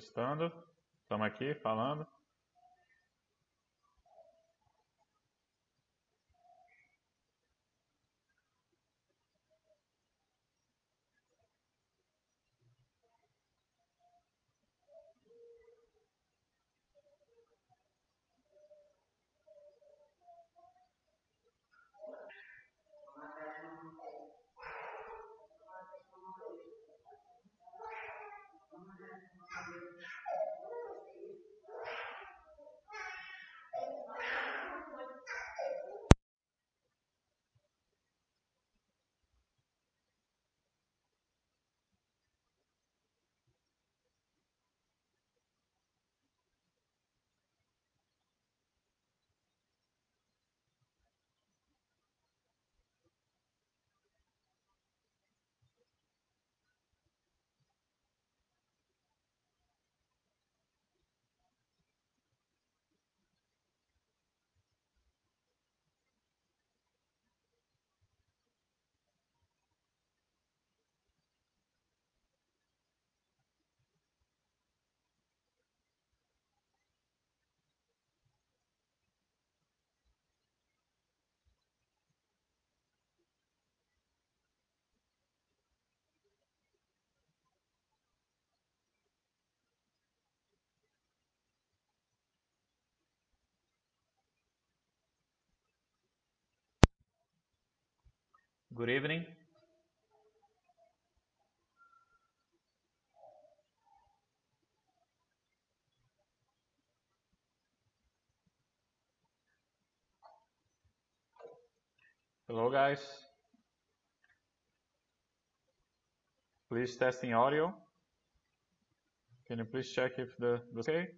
Testando. Estamos aqui falando. Good evening. Hello guys. Please testing audio. Can you please check if the, the okay?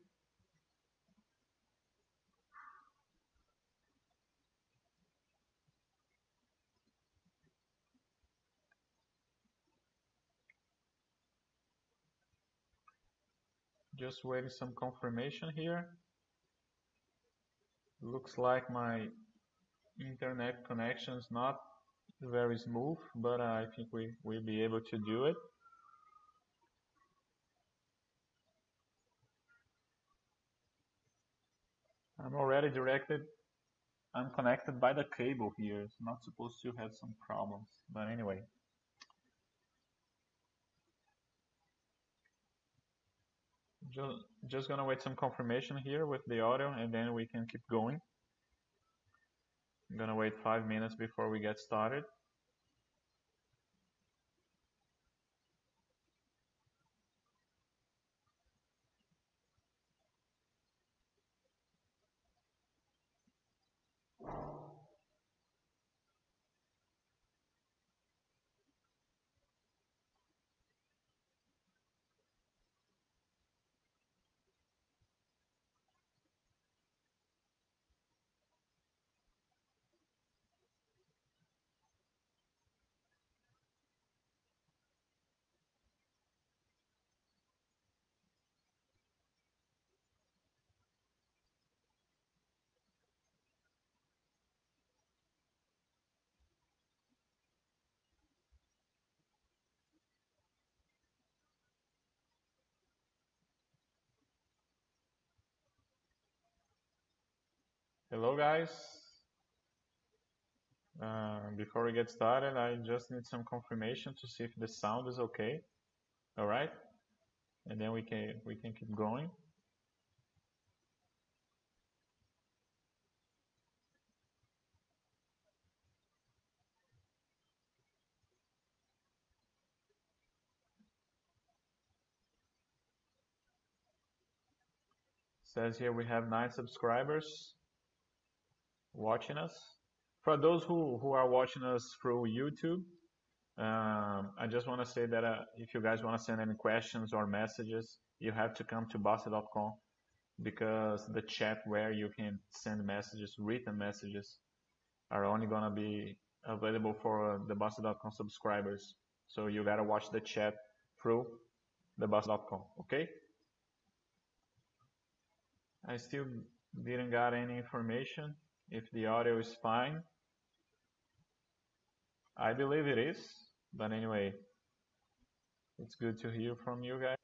Just waiting some confirmation here. Looks like my internet connection is not very smooth, but I think we will be able to do it. I'm already directed. I'm connected by the cable here. It's not supposed to have some problems, but anyway. Just, just gonna wait some confirmation here with the audio and then we can keep going. I'm gonna wait five minutes before we get started. Hello guys. Uh, before we get started, I just need some confirmation to see if the sound is okay. All right, and then we can we can keep going. Says here we have nine subscribers watching us. For those who, who are watching us through YouTube, um, I just want to say that uh, if you guys want to send any questions or messages, you have to come to Bastter.com because the chat where you can send messages, written messages, are only going to be available for the Bastter.com subscribers. So you got to watch the chat through the Bastter.com, okay? I still didn't got any information if the audio is fine. I believe it is, but anyway, it's good to hear from you guys.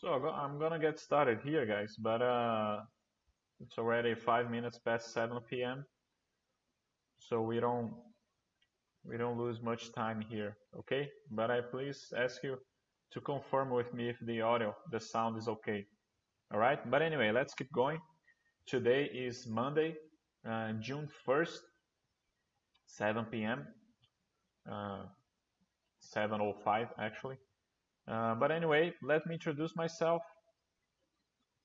So I'm gonna get started here, guys, but uh, it's already five minutes past 7 p.m. So we don't we don't lose much time here, okay? But I please ask you to confirm with me if the audio, the sound is okay. All right. But anyway, let's keep going. Today is Monday, uh, June 1st, 7 p.m. Uh, 7:05 actually. Uh, but anyway, let me introduce myself.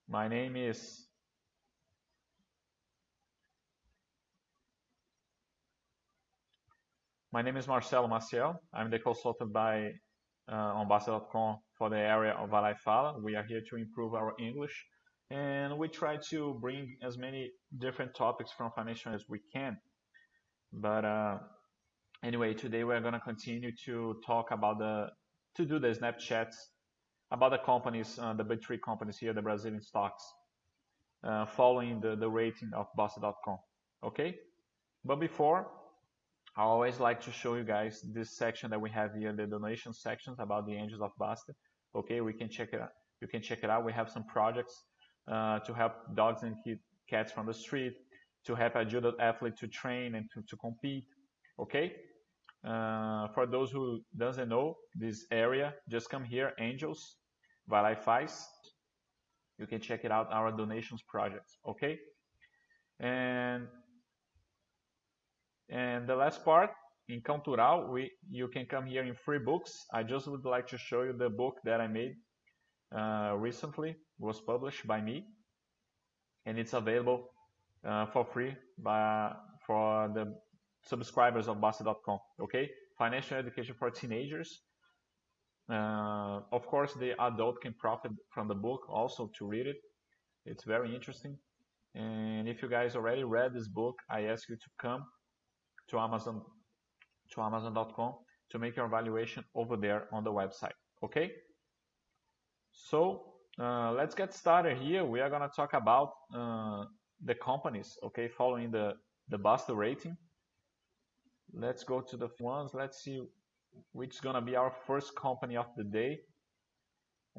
My name is My name is Marcelo Maciel. I'm the consultant by uh, on Bastter.com for the area of e Fala. We are here to improve our English and we try to bring as many different topics from financial as we can. But uh, anyway, today we're going to continue to talk about the to do the Snapchats about the companies, uh, the big three companies here, the Brazilian stocks, uh, following the, the rating of Bastter.com. Okay? But before, I always like to show you guys this section that we have here, the donation sections about the Angels of Bastter. Okay, we can check it out. You can check it out. We have some projects uh, to help dogs and cats from the street, to help a judo athlete to train and to, to compete. Okay, uh, for those who doesn't know this area, just come here, Angels, Vai Lá. You can check it out, our donations projects, okay? And and the last part, in Cultural, we you can come here in free books. I just would like to show you the book that I made uh, recently. It was published by me, and it's available uh, for free by for the subscribers of Bastter.com. Okay, financial education for teenagers. Uh, of course, the adult can profit from the book also to read it. It's very interesting. And if you guys already read this book, I ask you to come to Amazon to Amazon.com to make your evaluation over there on the website. Okay. So uh, let's get started here. We are gonna talk about uh, the companies. Okay, following the the Bastter rating let's go to the ones. Let's see which is to be our first company of the day.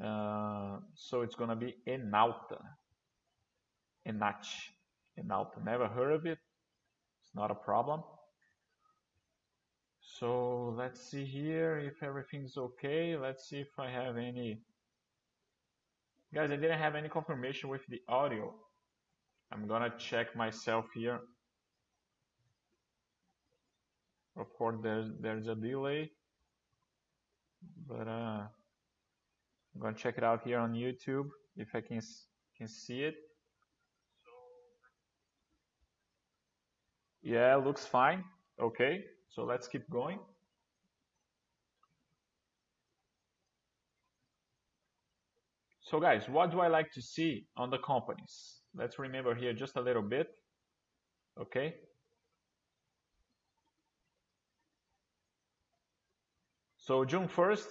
Uh, so it's to be Enauta. Enach. Enauta. Never heard of it. It's not a problem. So let's see here if everything's okay. Let's see if I have any. Guys, I didn't have any confirmation with the audio. I'm gonna check myself here of course there's there's a delay but uh, I'm gonna check it out here on YouTube if I can can see it. Yeah looks fine. Okay so let's keep going. So guys what do I like to see on the companies? Let's remember here just a little bit. Okay So June 1st,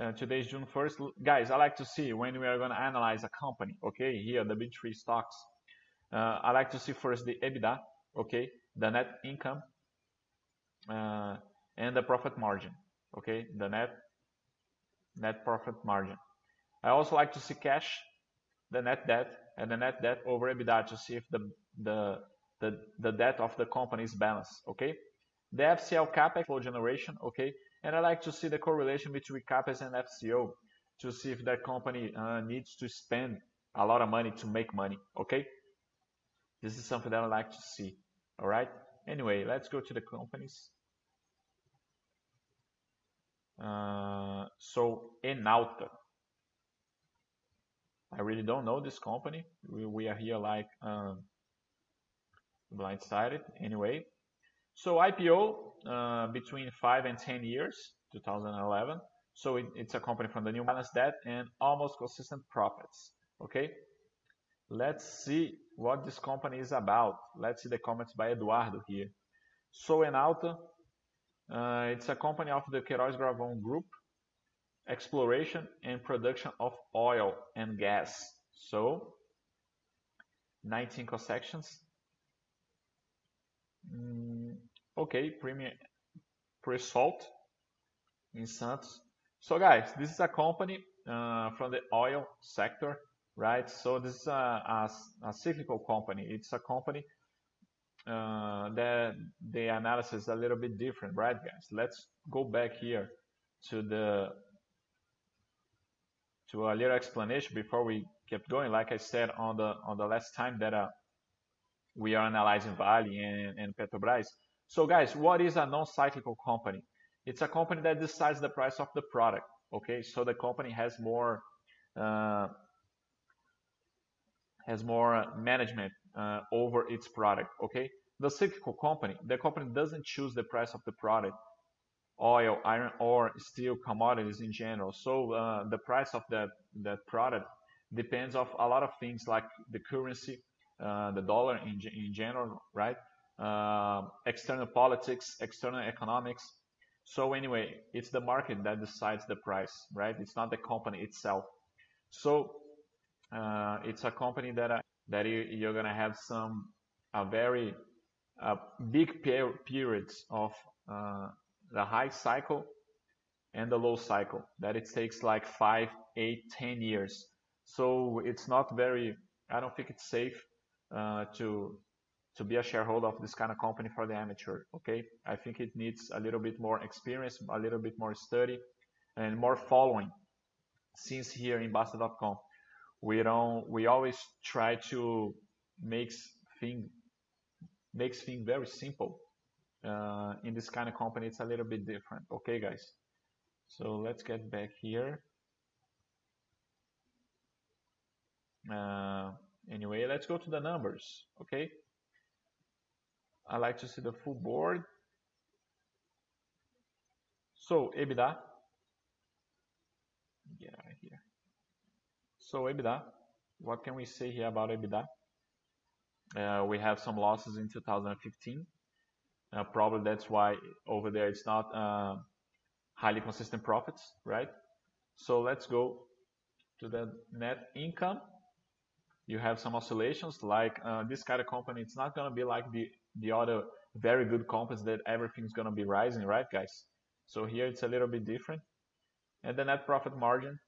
uh, today is June 1st. Guys, I like to see when we are going to analyze a company, okay, here, the big three stocks. Uh, I like to see first the EBITDA, okay, the net income, uh, and the profit margin, okay, the net, net profit margin. I also like to see cash, the net debt, and the net debt over EBITDA to see if the, the, the, the debt of the company is balanced, okay. The FCL capex flow generation, okay, and I like to see the correlation between CAPEX and FCO to see if that company uh, needs to spend a lot of money to make money. Okay, this is something that I like to see. All right. Anyway, let's go to the companies. Uh, so Enauta. I really don't know this company. We, we are here like um, blindsided. Anyway, so IPO uh, between 5 and 10 years, 2011. So it, it's a company from the new balance debt and almost consistent profits. Okay. Let's see what this company is about. Let's see the comments by Eduardo here. So Enauta, uh, it's a company of the Queiroz Galvão Group, exploration and production of oil and gas. So 19 concessions. Mm, okay, pre-salt in Santos. So guys, this is a company uh, from the oil sector, right? So this is a, a, a cyclical company. It's a company uh, that the analysis is a little bit different, right, guys? Let's go back here to the to a little explanation before we kept going. Like I said on the on the last time that uh, we are analyzing Vale and, and Petrobras. So guys, what is a non-cyclical company? It's a company that decides the price of the product. Okay, so the company has more uh, has more management uh, over its product. Okay, the cyclical company, the company doesn't choose the price of the product, oil, iron ore, steel, commodities in general. So uh, the price of that that product depends of a lot of things like the currency, uh, the dollar in in general, right? Uh, external politics, external economics. So anyway, it's the market that decides the price, right? It's not the company itself. So uh, it's a company that uh, that you, you're gonna have some a very uh, big per periods of uh, the high cycle and the low cycle that it takes like five, eight, ten years. So it's not very. I don't think it's safe uh, to to be a shareholder of this kind of company for the amateur. Okay, I think it needs a little bit more experience, a little bit more study, and more following. Since here in Bastter.com, we don't. We always try to make thing makes thing very simple. Uh, in this kind of company, it's a little bit different. Okay, guys. So let's get back here. Uh, anyway, let's go to the numbers. Okay. I like to see the full board. So EBITDA. Get out of here. So EBITDA. What can we say here about EBITDA? Uh, we have some losses in 2015. Uh, probably that's why over there it's not uh, highly consistent profits, right? So let's go to the net income. You have some oscillations like uh, this kind of company. It's not going to be like the, the other very good companies that everything's going to be rising, right, guys? So here it's a little bit different. And the net profit margin,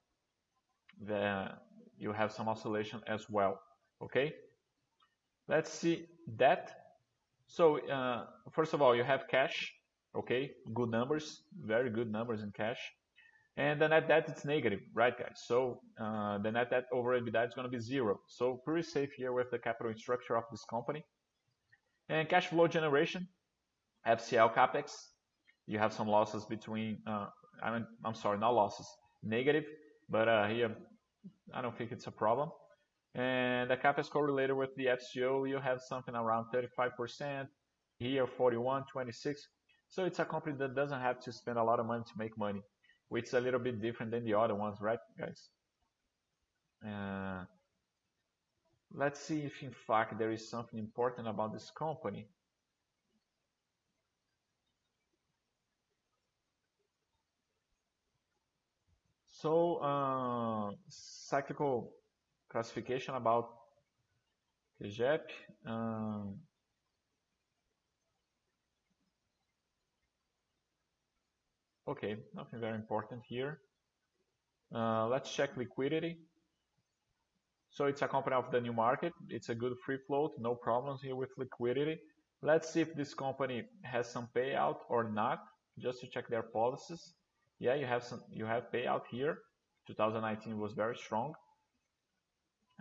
the, you have some oscillation as well, okay? Let's see that. So uh, first of all, you have cash. Okay, good numbers, very good numbers in cash. And the net debt is negative, right, guys? So uh, the net debt over EBITDA is going to be zero. So pretty safe here with the capital structure of this company. And cash flow generation, FCL capex. You have some losses between. Uh, I mean, I'm sorry, not losses, negative. But uh, here, I don't think it's a problem. And the CAPEX correlated with the FCO, you have something around 35%, here 41, 26. So it's a company that doesn't have to spend a lot of money to make money, which is a little bit different than the other ones, right, guys? Uh, let's see if in fact there is something important about this company. So, uh, cyclical classification about CEGEP. Um, okay, nothing very important here. Uh, let's check liquidity. So it's a company of the new market. It's a good free float, no problems here with liquidity. Let's see if this company has some payout or not, just to check their policies. Yeah, you have some, you have payout here. 2019 was very strong.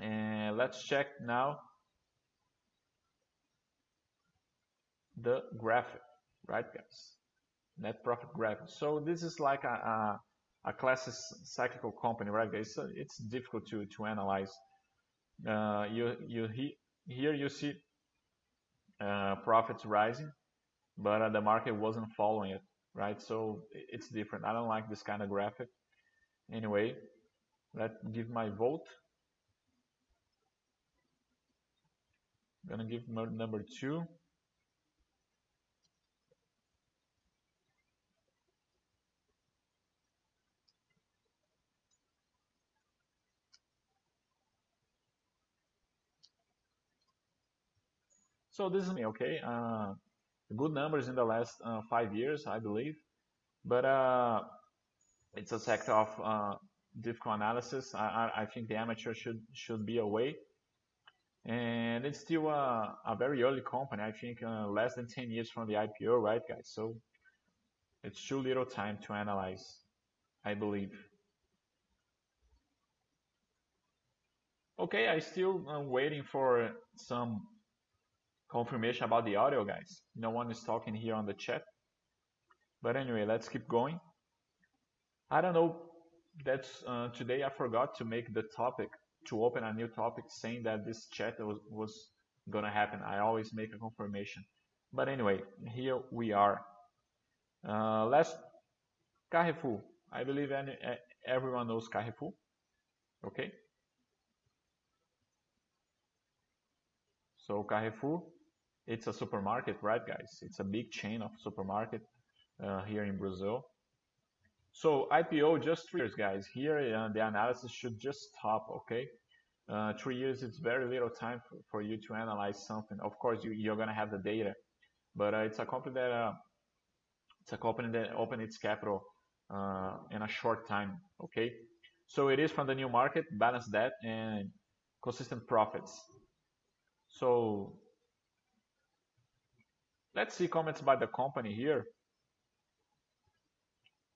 And let's check now the graphic, right guys? Net profit graphic. So this is like a, a, a classic cyclical company, right guys? So it's difficult to, to analyze. Uh, you, you he, here you see uh, profits rising, but uh, the market wasn't following it, right? So it's different. I don't like this kind of graphic. Anyway, let's give my vote. I'm gonna give number two. So this is me, okay? Uh, good numbers in the last uh, five years, I believe. But uh, it's a sector of uh, difficult analysis. I, I, think the amateur should should be away. And it's still a, a very early company. I think uh, less than 10 years from the IPO, right, guys? So it's too little time to analyze, I believe. Okay, I still am waiting for some confirmation about the audio, guys. No one is talking here on the chat. But anyway, let's keep going. I don't know. That's uh, today I forgot to make the topic to open a new topic saying that this chat was, was gonna happen. I always make a confirmation. But anyway, here we are. Uh, last Carrefour. I believe any, everyone knows Carrefour. Okay. So Carrefour, it's a supermarket, right, guys? It's a big chain of supermarket uh, here in Brazil. So IPO just three years, guys. Here uh, the analysis should just stop, okay? Uh, three years, it's very little time for, for, you to analyze something. Of course, you, you're gonna have the data, but uh, it's a company that uh, it's a company that opened its capital uh, in a short time, okay? So it is from the new market, balance debt, and consistent profits. So let's see comments by the company here.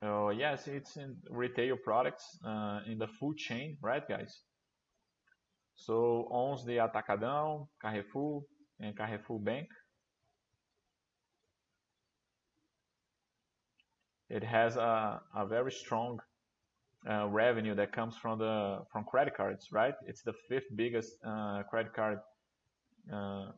Uh, yes, it's in retail products uh, in the food chain, right, guys? So owns the Atacadão, Carrefour, and Carrefour Bank. It has a, a very strong uh, revenue that comes from the from credit cards, right? It's the fifth biggest uh, credit card uh,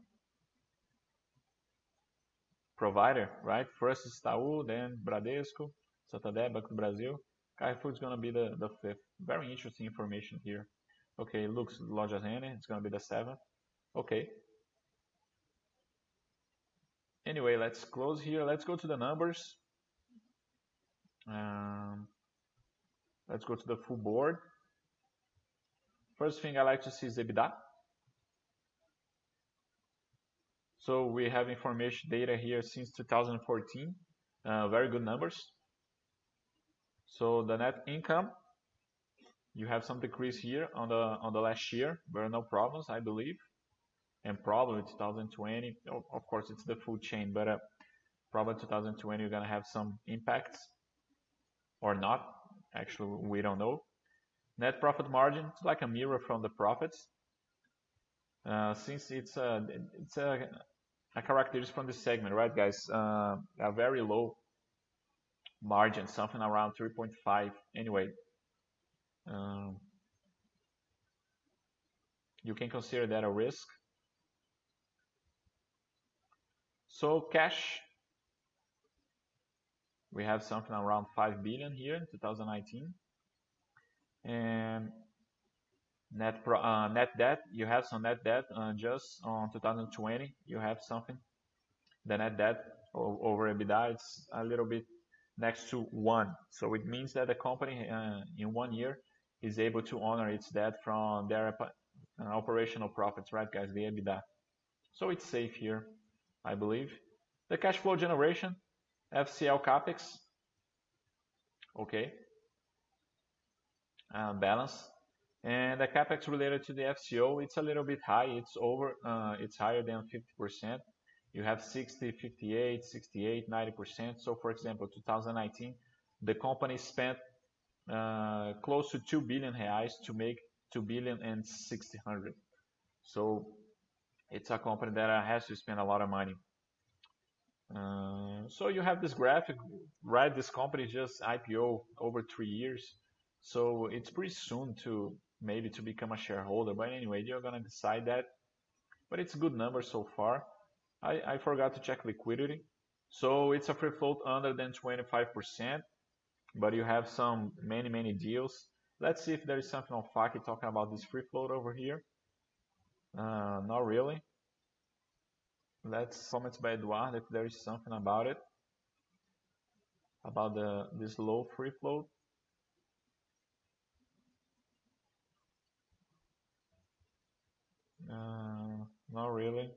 provider, right? First is Itaú, then Bradesco, Santander, Banco do Brasil. Carrefour is going to be the, the fifth. Very interesting information here. Okay, looks Lojas Renner, it's going to be the seventh. Okay. Anyway, let's close here. Let's go to the numbers. Um, let's go to the full board. First thing I like to see is EBITDA. So we have information data here since 2014. Uh, very good numbers. So the net income, you have some decrease here on the on the last year. Are no problems, I believe. And probably 2020, of course, it's the food chain, but uh, probably 2020 you're gonna have some impacts or not. Actually, we don't know. Net profit margin, it's like a mirror from the profits. Uh, since it's a it's a a characteristic from this segment, right, guys? Uh, a very low margin, something around 3.5. Anyway, um, you can consider that a risk. So cash, we have something around 5 billion here in 2019. And net pro, uh, net debt you have some net debt uh, just on 2020 you have something. The net debt over EBITDA it's a little bit next to one. So it means that the company uh, in one year is able to honor its debt from their operational profits right guys? The EBITDA. So it's safe here I believe. The cash flow generation FCL capex. Okay. Balance and the capex related to the FCO, it's a little bit high. It's over, uh, it's higher than 50%. You have 60, 58, 68, 90%. So for example, 2019, the company spent uh, close to 2 billion reais to make 2 billion and 600. So it's a company that has to spend a lot of money. Uh, so you have this graphic, right? This company just IPO over three years. So it's pretty soon to maybe to become a shareholder. But anyway, you're gonna decide that. But it's a good number so far. I, I forgot to check liquidity. So it's a free float under than 25%, but you have some many, many deals. Let's see if there is something on Faki talking about this free float over here. Uh, not really. Let's comment by Eduardo if there is something about it. About the this low free float. Not really.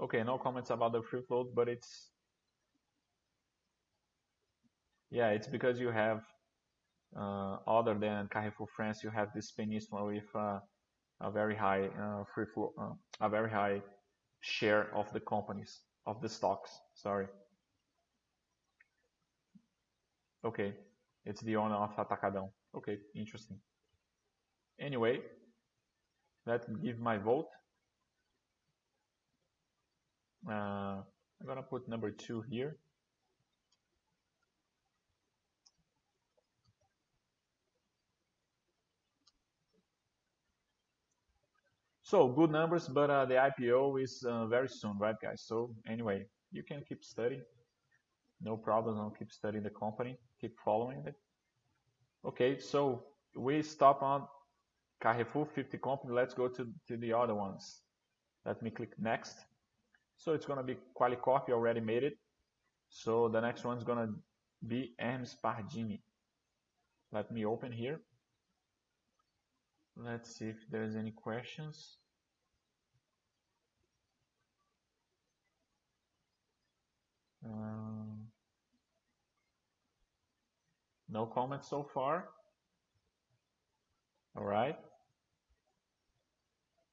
Okay, no comments about the free float, but it's Yeah, it's because you have, uh, other than Carrefour France, you have this peninsula with uh, a very high uh, free flow, uh, a very high share of the companies, of the stocks. Sorry. Okay, it's the owner of Atacadão. Okay, interesting. Anyway, let me give my vote. Uh, I'm gonna put number two here. So good numbers, but uh, the IPO is uh, very soon, right, guys? So anyway, you can keep studying. No problem. I'll keep studying the company, keep following it. Okay, so we stop on Carrefour 50 company. Let's go to, to the other ones. Let me click next. So it's going to be Qualicorp. Already made it. So the next one is going to be Hermes Pardini. Let me open here. Let's see if there's any questions. Um, no comments so far. All right.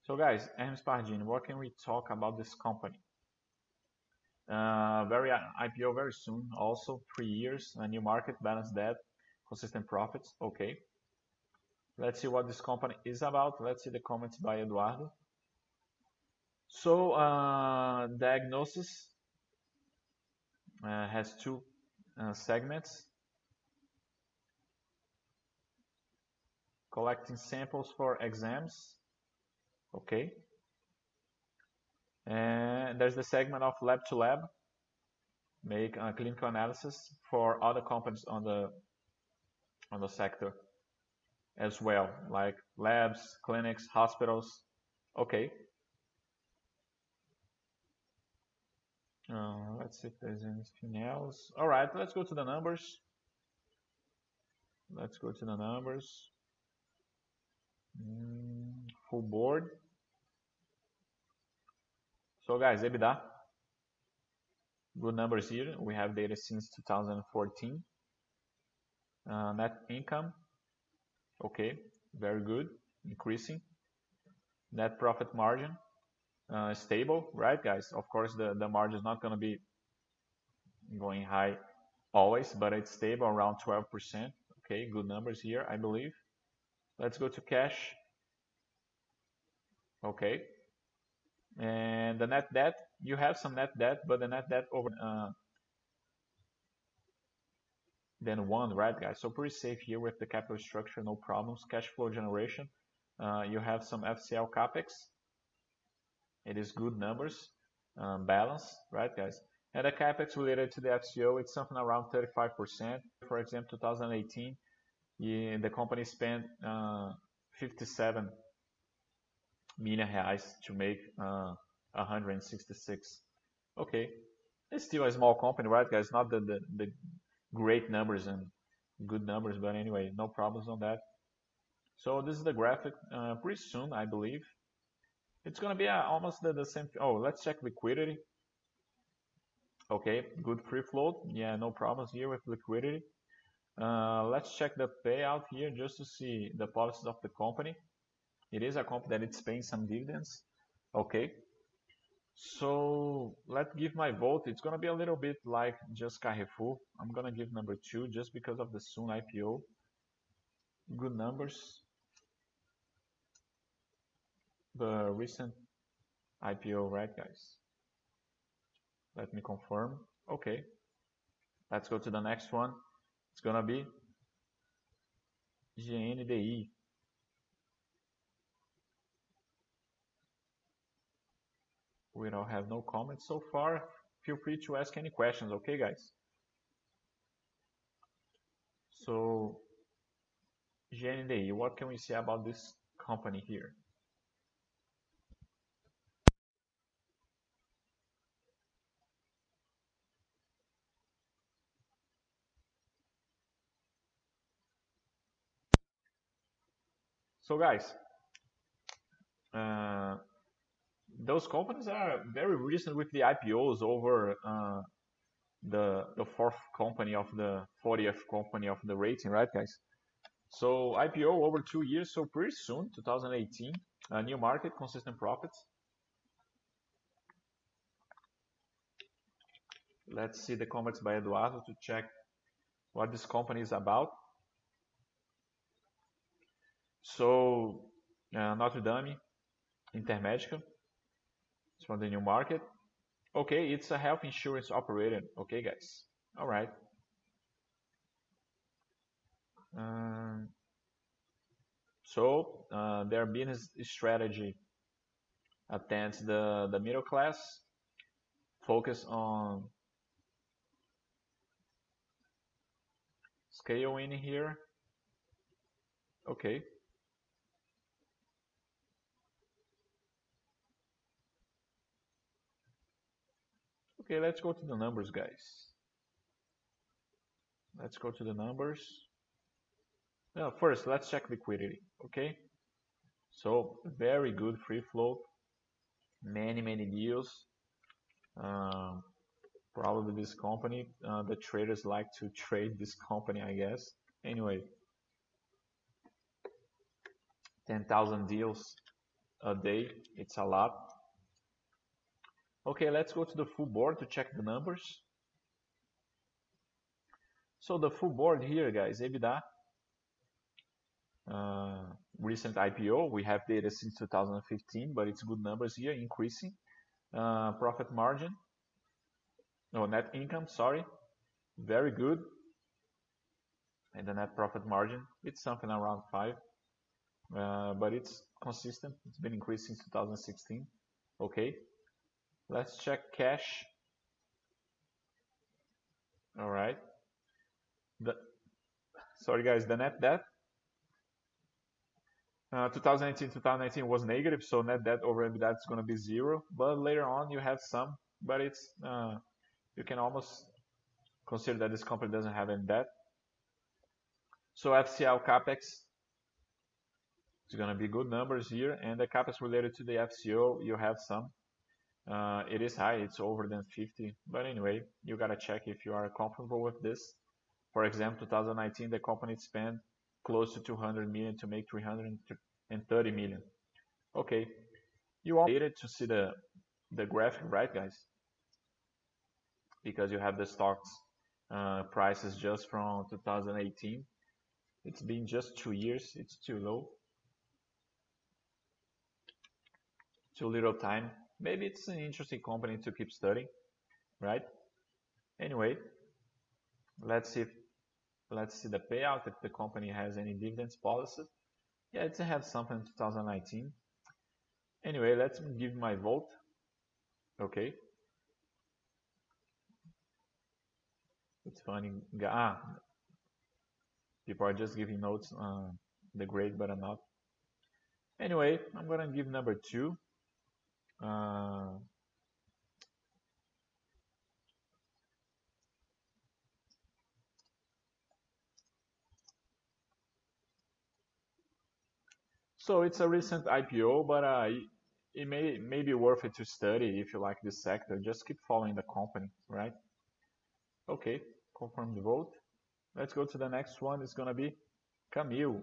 So guys, Hermes Pardini, what can we talk about this company? Uh, very IPO very soon. Also three years, a new market, balance debt, consistent profits. Okay. Let's see what this company is about. Let's see the comments by Eduardo. So, uh, diagnosis uh, has two uh, segments. Collecting samples for exams. Okay. And there's the segment of lab to lab. Make a clinical analysis for other companies on the on the sector as well, like labs, clinics, hospitals. Okay. Uh, let's see if there's anything else. All right, let's go to the numbers. Let's go to the numbers. Mm, full board. So guys, EBITDA. Good numbers here. We have data since 2014. Uh, net income Okay, very good, increasing. Net profit margin, uh, stable, right guys? Of course, the, the margin is not going to be going high always, but it's stable around 12%. Okay, good numbers here, I believe. Let's go to cash. Okay. And the net debt, you have some net debt, but the net debt over uh, than one, right, guys? So pretty safe here with the capital structure, no problems. Cash flow generation, uh, you have some FCL capex. It is good numbers, um, balance, right, guys? And the capex related to the FCO, it's something around 35%. For example, 2018, yeah, the company spent uh, 57 million reais to make uh, 166. Okay, it's still a small company, right, guys? Not the, great numbers and good numbers, but anyway, no problems on that. So this is the graphic uh, pretty soon, I believe. It's to be almost the, the same. Oh, let's check liquidity. Okay, good free float. Yeah, no problems here with liquidity. Uh, let's check the payout here just to see the policies of the company. It is a company that it's paying some dividends. Okay, so let's give my vote. It's gonna be a little bit like just Carrefour. I'm gonna give number two just because of the soon IPO. Good numbers. The recent IPO, right guys? Let me confirm. Okay. Let's go to the next one. It's gonna be GNDI. We don't have no comments so far. Feel free to ask any questions, okay guys? So, GNDI, what can we say about this company here? So guys, uh, those companies are very recent with the IPOs over uh, the the fourth company of the 40th company of the rating, right, guys? So IPO over two years, so pretty soon, 2018, a new market, consistent profits. Let's see the comments by Eduardo to check what this company is about. So uh, Notre Dame, Intermédica, it's from the new market. Okay, it's a health insurance operator. Okay, guys. All right. Um, so uh, their business strategy attends the, the middle class, focus on scale in here. Okay. Okay, let's go to the numbers, guys. Let's go to the numbers. Now, first, let's check liquidity, okay? So, very good free float. Many, many deals. Uh, probably this company, uh, the traders like to trade this company, I guess. Anyway, 10,000 deals a day, it's a lot. Okay, let's go to the full board to check the numbers. So the full board here, guys, EBITDA, uh, recent IPO, we have data since 2015, but it's good numbers here, increasing. Uh, profit margin, no, net income, sorry, very good. And the net profit margin, it's something around 5, uh, but it's consistent. It's been increasing since 2016. Okay, Let's check cash. All right. The, sorry guys, the net debt. Uh, 2018, 2019 was negative, so net debt over EBITDA is going to be zero. But later on, you have some, but it's uh, you can almost consider that this company doesn't have any debt. So FCL capex is going to be good numbers here, and the capex related to the FCO, you have some. Uh, it is high, it's over than 50. But anyway, you gotta check if you are comfortable with this. For example, 2019, the company spent close to 200 million to make 330 million. Okay, you all needed to see the the graphic, right, guys? Because you have the stocks uh, prices just from 2018. It's been just two years. It's too low. Too little time maybe it's an interesting company to keep studying, right? Anyway, let's see if, let's see the payout if the company has any dividends policy. Yeah, it has something in 2019. Anyway, let's give my vote. Okay. It's funny. Ah, people are just giving notes on uh, the grade, but I'm not. Anyway, I'm gonna give number two. Uh, so it's a recent IPO, but uh, it may, may be worth it to study if you like this sector. Just keep following the company, right? Okay, confirm the vote. Let's go to the next one. It's gonna be Camil.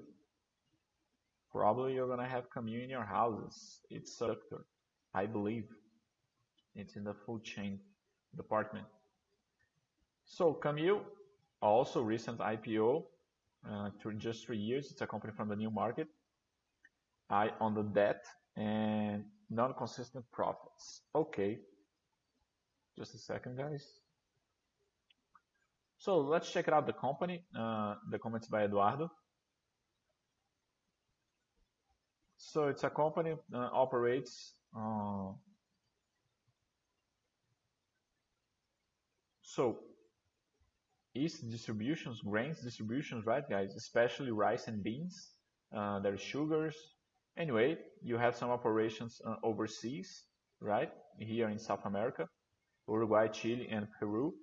Probably you're gonna have Camil in your houses. It's a sector. I believe it's in the food chain department. So Camil, also recent IPO, uh, just three years. It's a company from the new market. I on the debt and non-consistent profits. Okay, just a second, guys. So let's check out the company. Uh, the comments by Eduardo. So it's a company uh, operates so yeast distributions, grains distributions, right, guys? Especially rice and beans. Uh, there's sugars. Anyway, you have some operations uh, overseas, right? Here in South America, Uruguay, Chile, and Peru.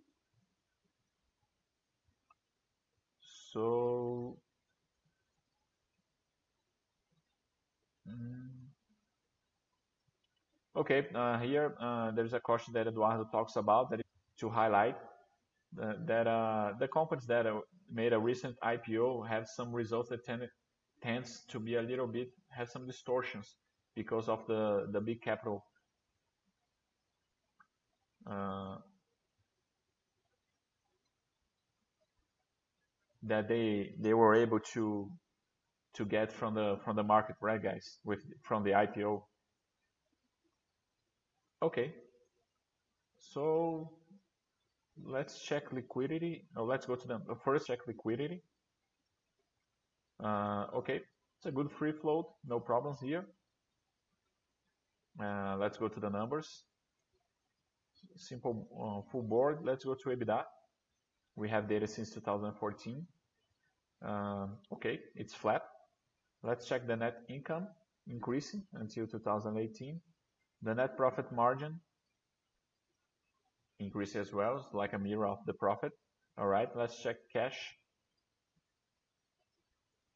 So, mm, Okay, uh, here uh, there's a question that Eduardo talks about that to highlight. that uh, the companies that made a recent IPO have some results that tend, tends to be a little bit have some distortions because of the the big capital that they they were able to to get from the from the market, right, guys? With from the IPO. Okay. So let's check liquidity. Oh, let's go to the first check liquidity. Uh, okay, it's a good free float, no problems here. Uh, let's go to the numbers. Simple uh, full board. Let's go to EBITDA. We have data since 2014. Um, okay, it's flat. Let's check the net income increasing until 2018. The net profit margin increase as well, it's like a mirror of the profit. All right, let's check cash.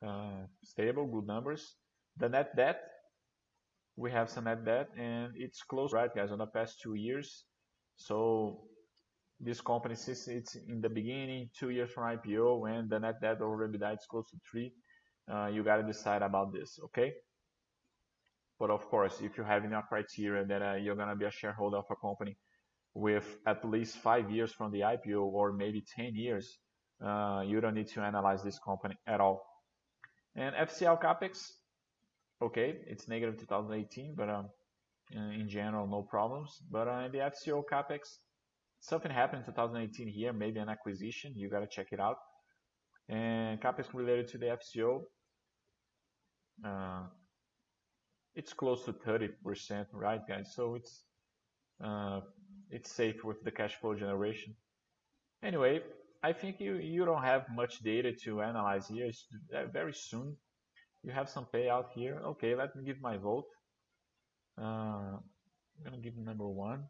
Uh, stable, good numbers. The net debt, we have some net debt and it's close, right guys, on the past two years. So this company, since it's in the beginning, two years from IPO, and the net debt over EBITDA is close to three, uh, you got to decide about this, okay? But of course, if you have enough criteria that uh, you're going to be a shareholder of a company with at least five years from the IPO or maybe 10 years, uh, you don't need to analyze this company at all. And FCL CAPEX, okay, it's negative 2018, but um, in general, no problems. But uh, in the FCO CAPEX, something happened in 2018 here, maybe an acquisition, you got to check it out. And CAPEX related to the FCO, uh, it's close to 30%, right guys? So it's uh, it's safe with the cash flow generation. Anyway, I think you, you don't have much data to analyze here. It's very soon. You have some payout here. Okay, let me give my vote. Uh, I'm gonna give number one.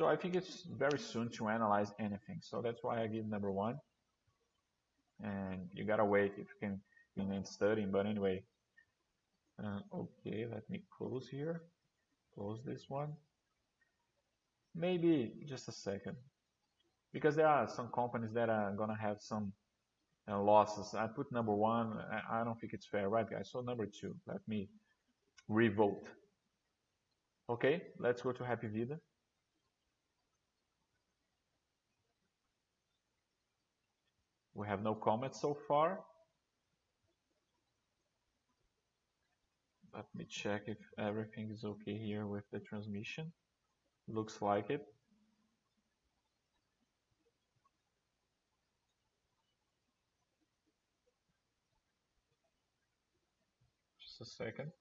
So I think it's very soon to analyze anything. So that's why I give number one. And you gotta wait if you can remain studying. But anyway uh, okay let me close here. Close this one. Maybe just a second. Because there are some companies that are gonna have some uh, losses. I put number one. I, I don't think it's fair. Right guys? So number two. Let me revote okay let's go to Hapvida We have no comments so far. Let me check if everything is okay here with the transmission. Looks like it. Just a second.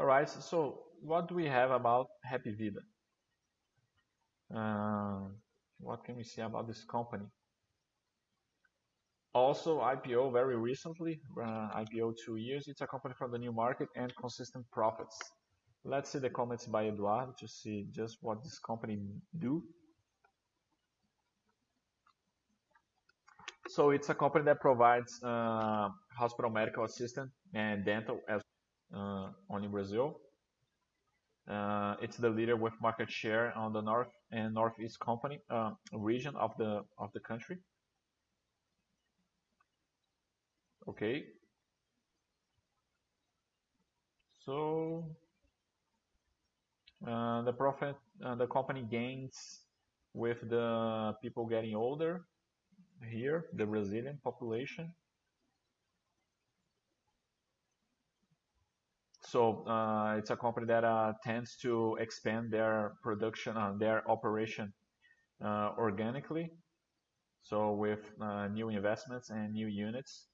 Alright, so what do we have about Hapvida? Uh, what can we say about this company? Also IPO very recently, uh, IPO two years. It's a company from the new market and consistent profits. Let's see the comments by Eduardo to see just what this company do. So it's a company that provides uh, hospital medical assistant and dental as uh, only Brazil. Uh, it's the leader with market share on the north and northeast company uh, region of the of the country. Okay. So uh, the profit, uh, the company gains with the people getting older here, the Brazilian population. So uh, it's a company that uh, tends to expand their production, uh, their operation uh, organically. So with new investments and new units.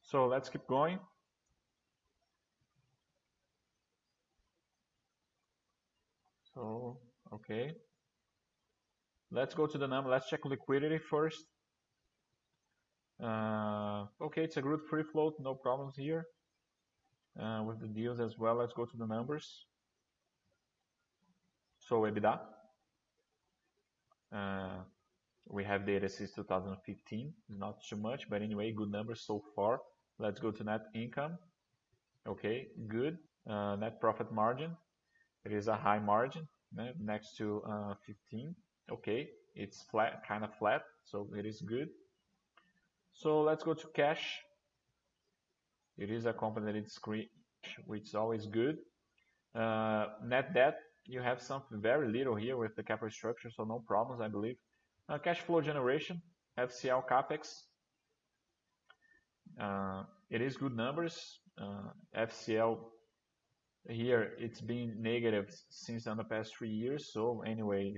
So let's keep going. So, okay. Let's go to the number. Let's check liquidity first. Uh, okay, it's a good free float, no problems here uh, with the deals as well. Let's go to the numbers. So EBITDA, uh, we have data since 2015, not too much, but anyway, good numbers so far. Let's go to net income. Okay, good. Uh, net profit margin, it is a high margin next to uh, 15. Okay, it's flat, kind of flat, so it is good. So let's go to cash. It is a company that it's which is always good. Uh, net debt, you have something very little here with the capital structure, so no problems, I believe. Uh, cash flow generation, FCL capex. Uh, it is good numbers. Uh, FCL here, it's been negative since in the past three years. So anyway,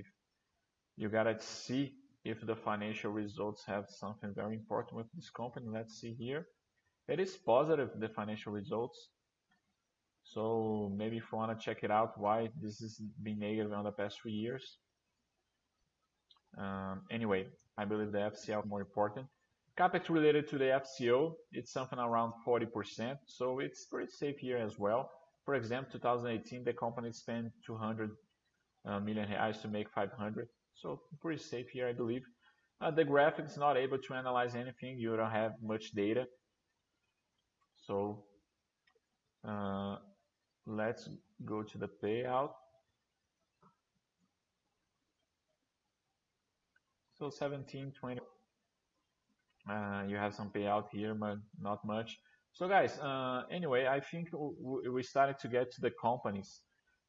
you gotta see if the financial results have something very important with this company. Let's see here. It is positive, the financial results. So maybe if you want to check it out, why this has been negative in the past three years. Um, anyway, I believe the FCL more important. Capex related to the FCO, it's something around 40%, so it's pretty safe here as well. For example, 2018, the company spent 200 uh, reais to make 500, so pretty safe here, I believe. Uh, the graphic is not able to analyze anything, you don't have much data. So uh, let's go to the payout. So 17, 20. Uh, you have some payout here, but not much. So guys, uh, anyway, I think we started to get to the companies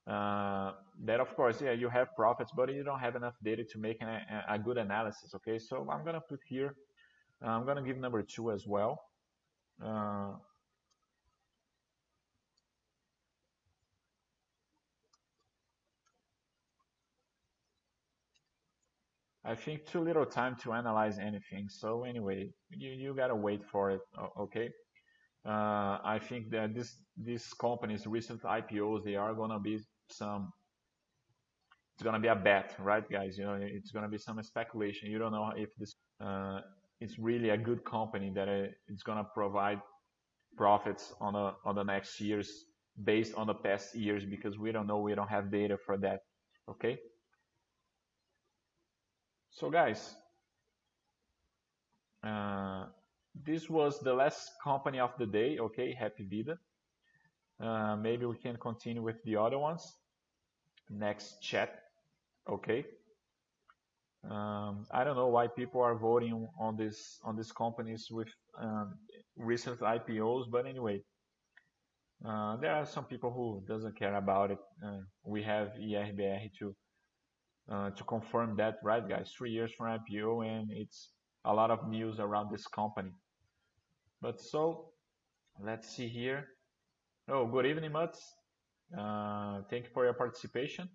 uh, that, of course, yeah, you have profits, but you don't have enough data to make a, a good analysis. Okay, so I'm gonna put here. I'm gonna give number two as well. Uh, I think too little time to analyze anything. So anyway, you, you gotta wait for it. Okay. Uh, I think that this these companies recent IPOs they are gonna be some. It's gonna be a bet, right, guys? You know, it's gonna be some speculation. You don't know if this uh, it's really a good company that uh, it's gonna provide profits on a, on the next years based on the past years because we don't know. We don't have data for that. Okay. So guys, uh, this was the last company of the day. Okay, Hapvida. Uh, maybe we can continue with the other ones. Next chat. Okay. Um, I don't know why people are voting on this on these companies with um, recent IPOs, but anyway, uh, there are some people who doesn't care about it. Uh, we have IRBR to uh, to confirm that, right, guys? Three years from IPO, and it's a lot of news around this company. But so, let's see here. Oh, good evening, Mats. Uh, thank you for your participation.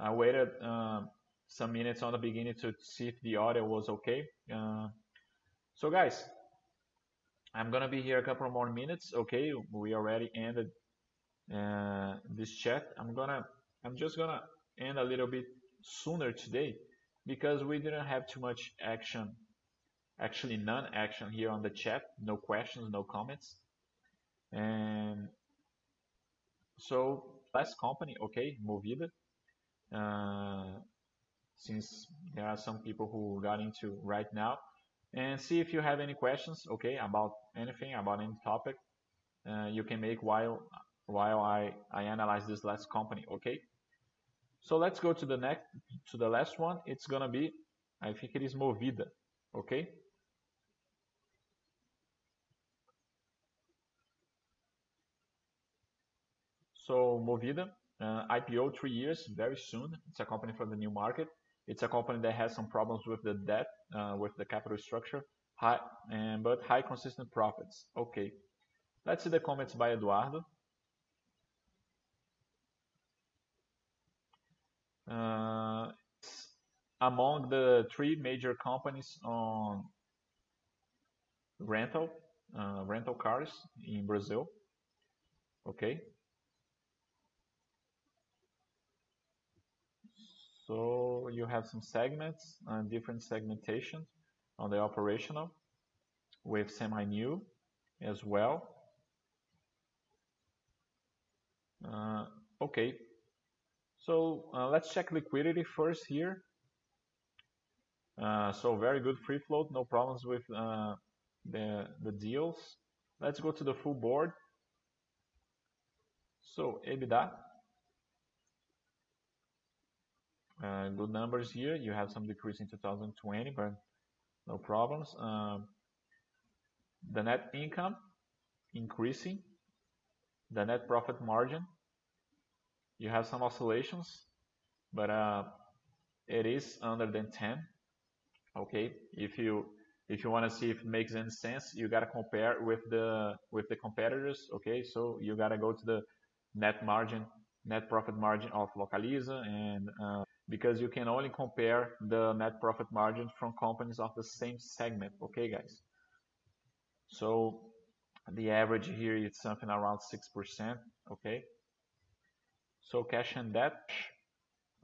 I waited uh, some minutes on the beginning to see if the audio was okay. Uh, so, guys, I'm gonna be here a couple more minutes. Okay, we already ended uh, this chat. I'm gonna, I'm just gonna end a little bit sooner today because we didn't have too much action, actually none action here on the chat, no questions, no comments. And so last company, okay, Movida. Uh, since there are some people who got into right now and see if you have any questions, okay, about anything, about any topic, uh, you can make while while I, I analyze this last company, okay? So let's go to the next, to the last one. It's gonna be, I think it is Movida, okay? So Movida, uh, IPO three years, very soon. It's a company for the new market. It's a company that has some problems with the debt, uh, with the capital structure, high, but high consistent profits. Okay. Let's see the comments by Eduardo. Among the three major companies on rental uh, rental cars in Brazil. Okay. So you have some segments and different segmentation on the operational. with semi-new as well. Uh, okay, so uh, let's check liquidity first here. Uh, so very good free float, no problems with uh, the, the deals. Let's go to the full board. So EBITDA, uh, good numbers here. You have some decrease in 2020, but no problems. Um, the net income increasing, the net profit margin. You have some oscillations, but uh, it is under than 10. Okay, if you if you want to see if it makes any sense, you gotta compare with the with the competitors. Okay, so you gotta go to the net margin, net profit margin of Localiza, and uh, because you can only compare the net profit margin from companies of the same segment. Okay, guys. So the average here is something around six percent. Okay. So cash and debt.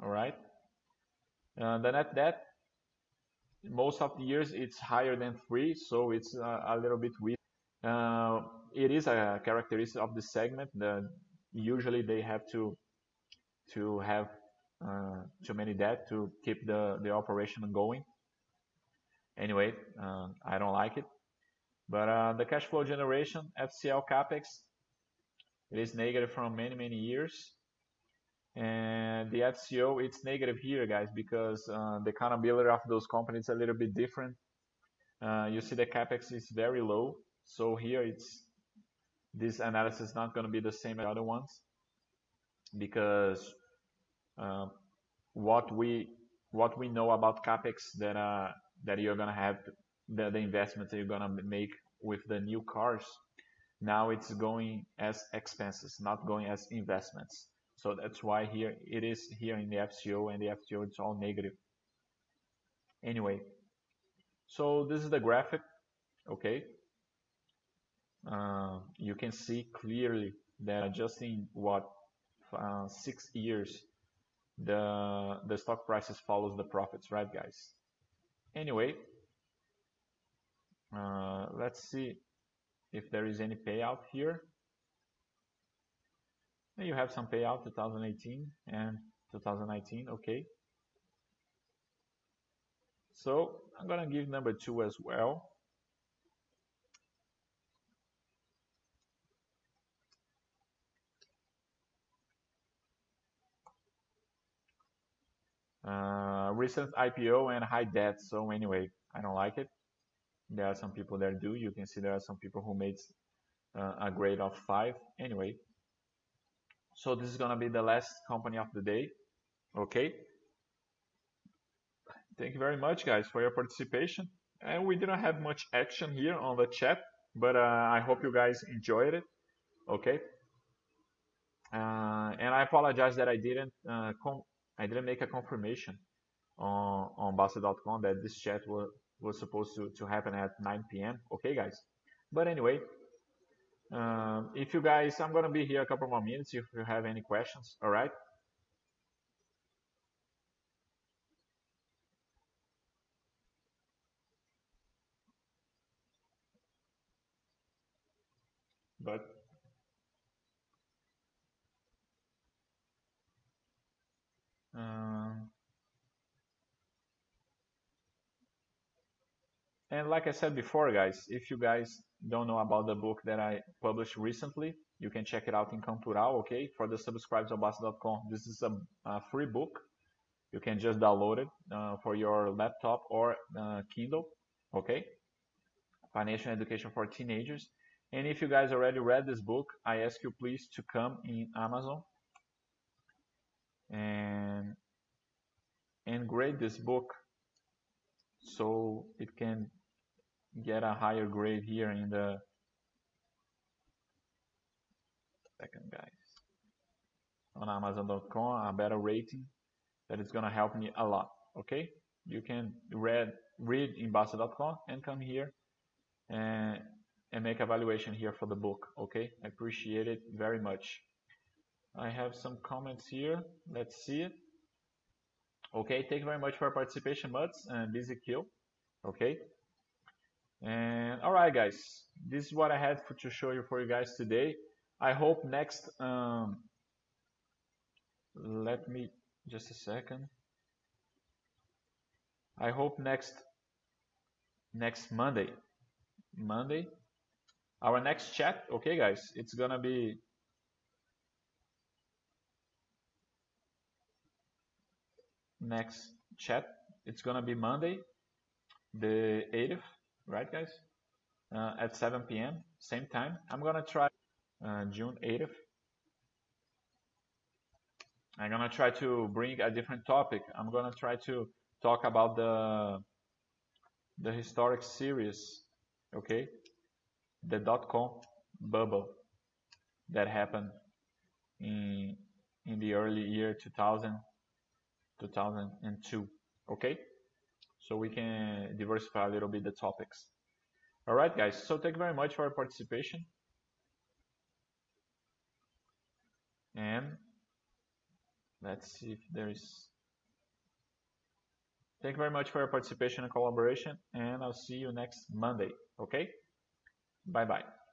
All right. Uh, the net debt most of the years it's higher than three, so it's uh, a little bit weak. Uh, it is a characteristic of the segment that usually they have to to have uh, too many debt to keep the the operation going. Anyway, uh, I don't like it. But uh, the cash flow generation, FCL capex, it is negative from many many years and the FCO it's negative here guys because uh, the accountability of those companies a little bit different. Uh, you see the capex is very low. So here it's this analysis is not going to be the same as other ones because uh, what we what we know about capex that uh, that you're going to have the, the investments that you're going to make with the new cars now it's going as expenses not going as investments so that's why here it is here in the FCO and the FCO it's all negative. Anyway, so this is the graphic, okay? Uh, you can see clearly that just in what uh, six years the the stock prices follows the profits, right, guys? Anyway, uh, let's see if there is any payout here you have some payout 2018 and 2019 okay. So I'm gonna give number two as well. Uh, recent IPO and high debt so anyway I don't like it. There are some people that do. You can see there are some people who made uh, a grade of 5 anyway so this is gonna be the last company of the day. Okay. Thank you very much, guys, for your participation. And we didn't have much action here on the chat, but uh, I hope you guys enjoyed it. Okay. Uh, and I apologize that I didn't uh, I didn't make a confirmation on on Bastter.com that this chat was was supposed to, to happen at 9 p.m. Okay, guys. But anyway, um, if you guys, I'm going to be here a couple more minutes if you have any questions, all right? But um, and like I said before, guys, if you guys don't know about the book that I published recently, you can check it out in Campural, okay? For the subscribers of Bastter.com, this is a, a, free book. You can just download it uh, for your laptop or uh, Kindle, okay? Financial Education for Teenagers. And if you guys already read this book, I ask you please to come in Amazon and and grade this book so it can get a higher grade here in the second guys. On amazon.com a better rating that is going to help me a lot okay? You can read read in Bastter.com and come here and and make evaluation here for the book okay? I appreciate it very much. I have some comments here. Let's see it. Okay thank you very much for participation Muds and Busy Kill okay And all right, guys, this is what I had for, to show you for you guys today. I hope next, um, let me just a second. I hope next next Monday, Monday, our next chat. Okay, guys, it's gonna be next chat. It's gonna be Monday, the 8th, right, guys? Uh, at 7 p.m. same time. I'm gonna try uh, June 8th. I'm gonna try to bring a different topic. I'm gonna try to talk about the the historic series, okay? The dot com bubble that happened in in the early year 2000 2002, okay? So we can diversify a little bit the topics. All right, guys. So thank you very much for your participation. And let's see if there is Thank you very much for your participation and collaboration, and I'll see you next Monday. Okay? Bye bye.